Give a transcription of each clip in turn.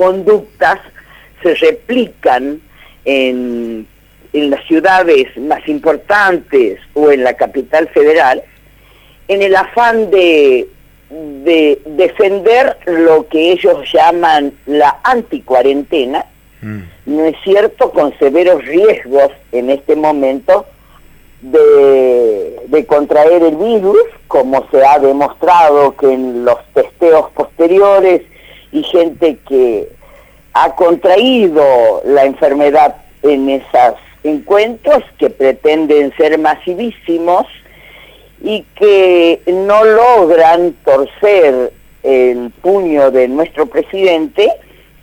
conductas se replican en, en las ciudades más importantes o en la capital federal, en el afán de, de defender lo que ellos llaman la anticuarentena, mm. ¿no es cierto?, con severos riesgos en este momento de, de, contraer el virus, como se ha demostrado que en los testeos posteriores y gente que ha contraído la enfermedad en esos encuentros que pretenden ser masivísimos y que no logran torcer el puño de nuestro presidente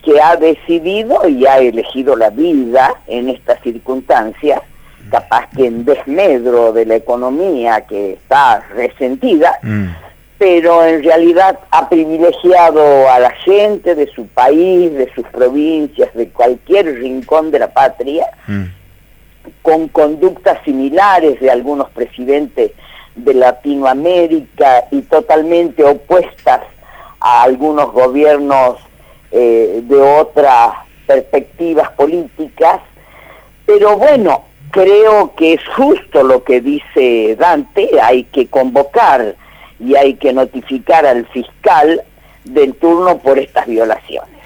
que ha decidido y ha elegido la vida en estas circunstancias, capaz que en desmedro de la economía que está resentida, mm pero en realidad ha privilegiado a la gente de su país, de sus provincias, de cualquier rincón de la patria, mm. con conductas similares de algunos presidentes de Latinoamérica y totalmente opuestas a algunos gobiernos eh, de otras perspectivas políticas. Pero bueno, creo que es justo lo que dice Dante, hay que convocar y hay que notificar al fiscal del turno por estas violaciones.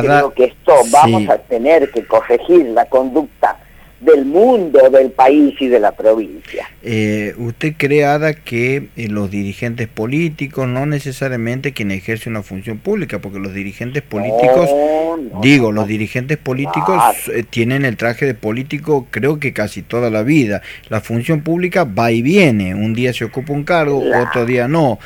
Creo que esto vamos a tener que corregir la conducta del mundo, del país y de la provincia. Eh, ¿Usted cree, Ada, que eh, los dirigentes políticos, no necesariamente quien ejerce una función pública, porque los dirigentes políticos, digo, los dirigentes políticos eh, tienen el traje de político creo que casi toda la vida. La función pública va y viene, un día se ocupa un cargo, otro día no.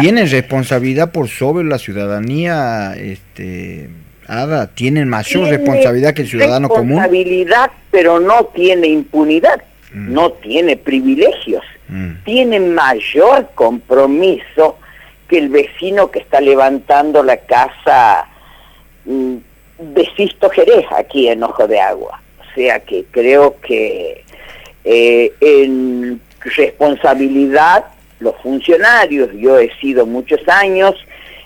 tienen responsabilidad por sobre la ciudadanía, este Ada, tienen mayor responsabilidad que el ciudadano común. Responsabilidad, pero no tiene impunidad, mm. no tiene privilegios, mm. tiene mayor compromiso que el vecino que está levantando la casa mm, de Sisto Jerez aquí en Ojo de Agua. O sea que creo que eh, en responsabilidad los funcionarios, yo he sido muchos años,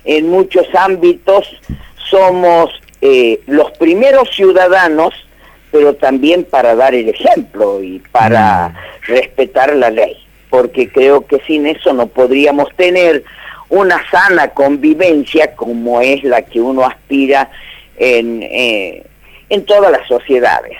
en muchos ámbitos somos eh, los primeros ciudadanos, pero también para dar el ejemplo y para mm. respetar la ley, porque creo que sin eso no podríamos tener una sana convivencia como es la que uno aspira en, eh, en todas las sociedades.